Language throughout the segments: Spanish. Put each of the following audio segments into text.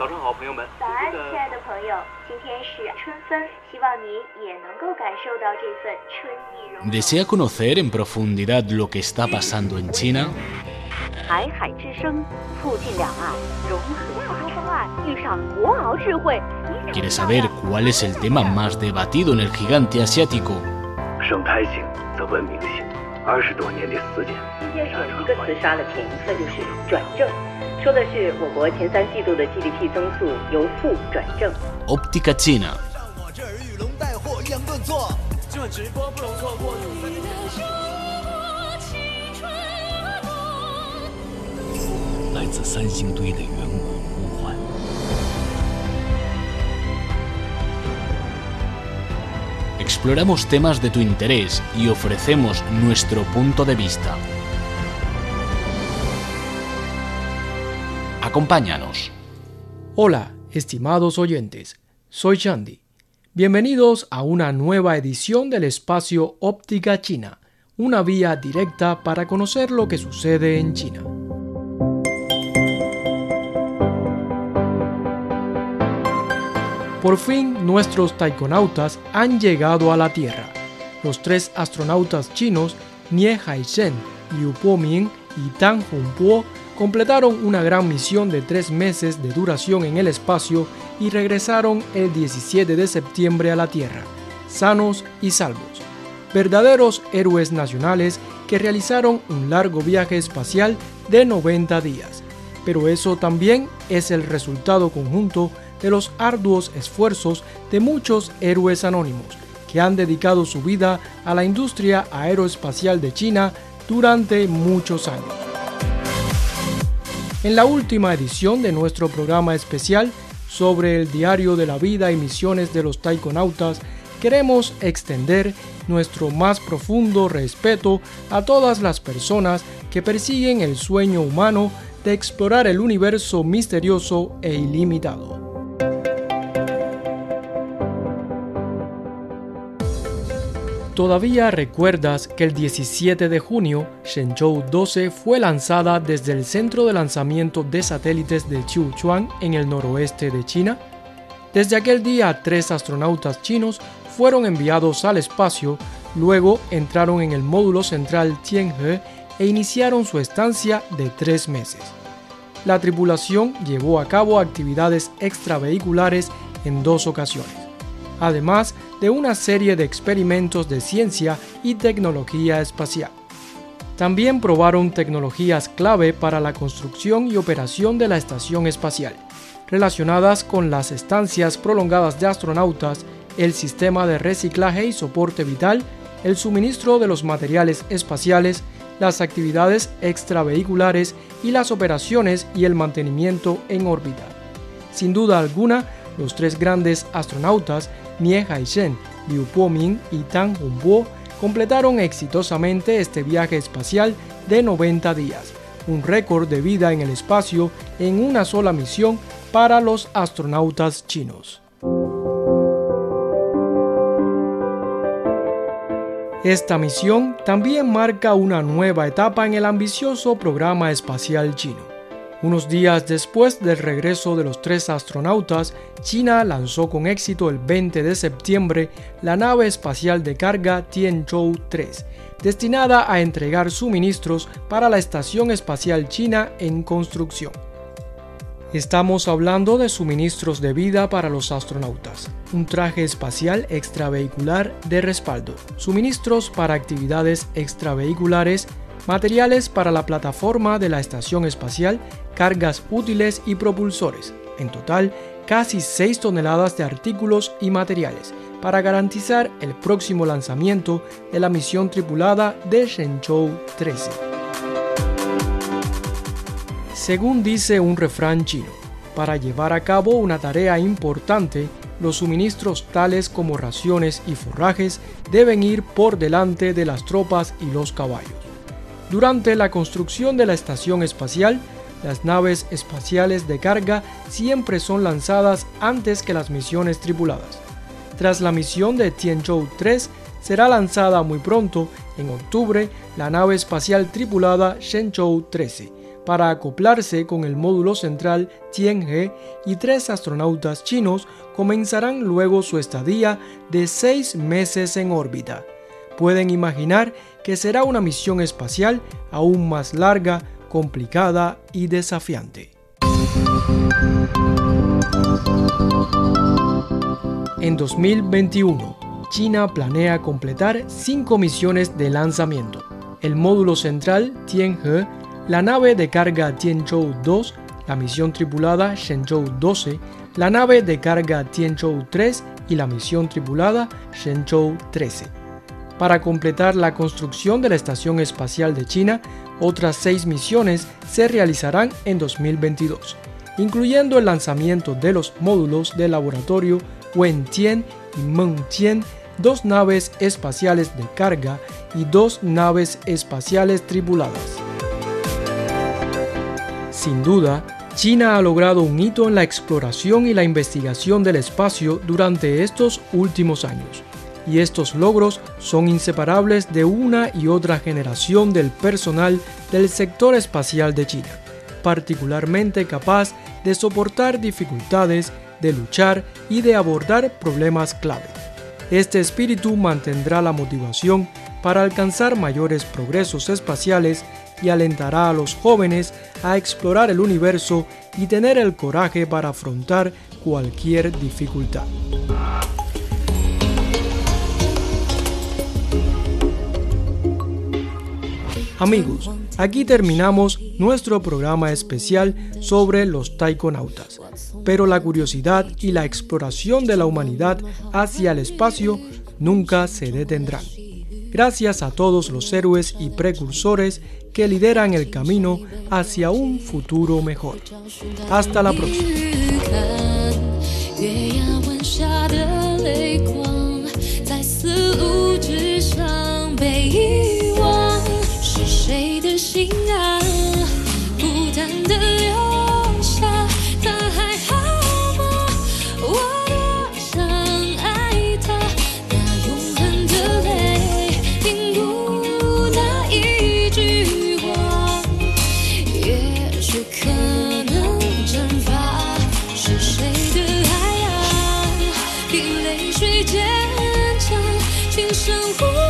早上好，朋友们。早安，亲爱的朋友，今天是春分，希望你也能够感受到这份春意融融。¿Desea conocer en profundidad lo que está pasando en China? 台海之声，促进两岸融合亚洲方案遇上国鳌智慧。 ¿Quiere saber cuál es el tema más debatido en el gigante asiático? 二十多年的时间。今天是一个词杀了潜一色，就是转正，说的是我国前三季度的 GDP 增速由负转正。Óptica China. 我这儿玉龙带货两顿做，这直播不容错过。来自三星堆的远古 Exploramos temas de tu interés y ofrecemos nuestro punto de vista. Acompáñanos. Hola, estimados oyentes, soy Chandy. Bienvenidos a una nueva edición del espacio Óptica China, una vía directa para conocer lo que sucede en China. Por fin nuestros taikonautas han llegado a la Tierra. Los tres astronautas chinos, Nie Haisheng, Liu Poming y Tang Hongbo, completaron una gran misión de tres meses de duración en el espacio y regresaron el 17 de septiembre a la Tierra, sanos y salvos. Verdaderos héroes nacionales que realizaron un largo viaje espacial de 90 días. Pero eso también es el resultado conjunto de los arduos esfuerzos de muchos héroes anónimos que han dedicado su vida a la industria aeroespacial de China durante muchos años. En la última edición de nuestro programa especial sobre el diario de la vida y misiones de los taikonautas, queremos extender nuestro más profundo respeto a todas las personas que persiguen el sueño humano de explorar el universo misterioso e ilimitado. Todavía recuerdas que el 17 de junio Shenzhou 12 fue lanzada desde el centro de lanzamiento de satélites de Qiuchuan en el noroeste de China. Desde aquel día tres astronautas chinos fueron enviados al espacio, luego entraron en el módulo central Tianhe e iniciaron su estancia de tres meses. La tripulación llevó a cabo actividades extravehiculares en dos ocasiones además de una serie de experimentos de ciencia y tecnología espacial. También probaron tecnologías clave para la construcción y operación de la estación espacial, relacionadas con las estancias prolongadas de astronautas, el sistema de reciclaje y soporte vital, el suministro de los materiales espaciales, las actividades extravehiculares y las operaciones y el mantenimiento en órbita. Sin duda alguna, los tres grandes astronautas Nie Haisheng, Liu Poming y Tang Hongbo completaron exitosamente este viaje espacial de 90 días, un récord de vida en el espacio en una sola misión para los astronautas chinos. Esta misión también marca una nueva etapa en el ambicioso programa espacial chino. Unos días después del regreso de los tres astronautas, China lanzó con éxito el 20 de septiembre la nave espacial de carga Tianzhou 3, destinada a entregar suministros para la Estación Espacial China en construcción. Estamos hablando de suministros de vida para los astronautas, un traje espacial extravehicular de respaldo, suministros para actividades extravehiculares, materiales para la plataforma de la estación espacial, cargas útiles y propulsores. En total, casi 6 toneladas de artículos y materiales para garantizar el próximo lanzamiento de la misión tripulada de Shenzhou 13. Según dice un refrán chino, para llevar a cabo una tarea importante, los suministros tales como raciones y forrajes deben ir por delante de las tropas y los caballos. Durante la construcción de la estación espacial, las naves espaciales de carga siempre son lanzadas antes que las misiones tripuladas. Tras la misión de Tianzhou 3, será lanzada muy pronto, en octubre, la nave espacial tripulada Shenzhou 13, para acoplarse con el módulo central Tianhe y tres astronautas chinos comenzarán luego su estadía de seis meses en órbita. Pueden imaginar que será una misión espacial aún más larga, complicada y desafiante. En 2021, China planea completar cinco misiones de lanzamiento. El módulo central Tianhe, la nave de carga Tianzhou 2, la misión tripulada Shenzhou 12, la nave de carga Tianzhou 3 y la misión tripulada Shenzhou 13. Para completar la construcción de la Estación Espacial de China, otras seis misiones se realizarán en 2022, incluyendo el lanzamiento de los módulos del laboratorio Wentian y Mengtian dos naves espaciales de carga y dos naves espaciales tripuladas. Sin duda, China ha logrado un hito en la exploración y la investigación del espacio durante estos últimos años, y estos logros son inseparables de una y otra generación del personal del sector espacial de China, particularmente capaz de soportar dificultades, de luchar y de abordar problemas clave. Este espíritu mantendrá la motivación para alcanzar mayores progresos espaciales y alentará a los jóvenes a explorar el universo y tener el coraje para afrontar cualquier dificultad. Amigos, aquí terminamos nuestro programa especial sobre los taikonautas pero la curiosidad y la exploración de la humanidad hacia el espacio nunca se detendrán. Gracias a todos los héroes y precursores que lideran el camino hacia un futuro mejor. Hasta la próxima. 心啊，孤单的留下，他还好吗？我多想爱他，那永恒的泪，凝固那一句话，也许可能蒸发。是谁的爱啊，比泪水坚强？轻声呼。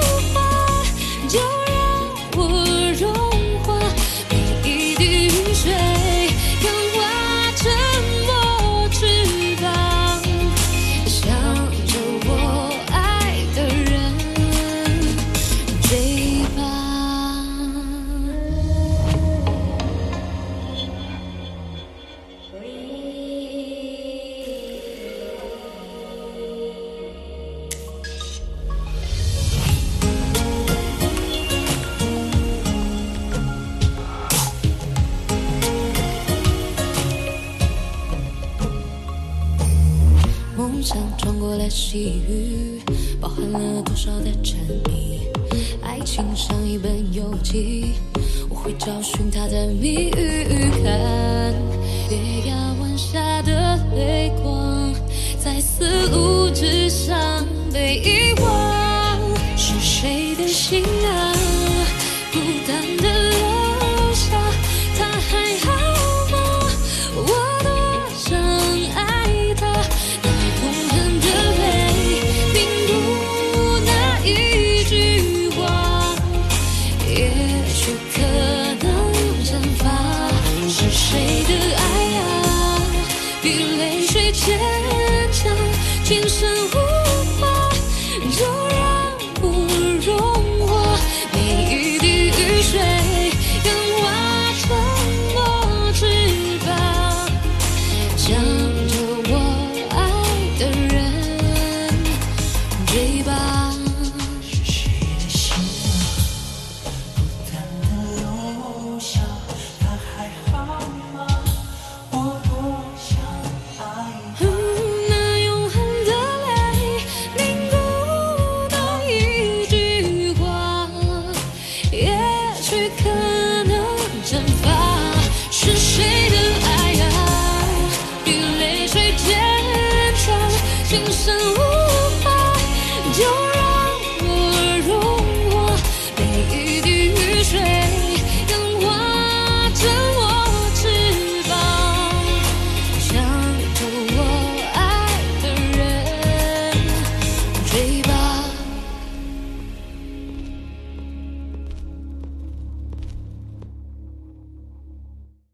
像穿过了细雨，包含了多少的禅意。爱情像一本游记，我会找寻它的谜语。看月牙湾下的泪光，在丝路之上被遗。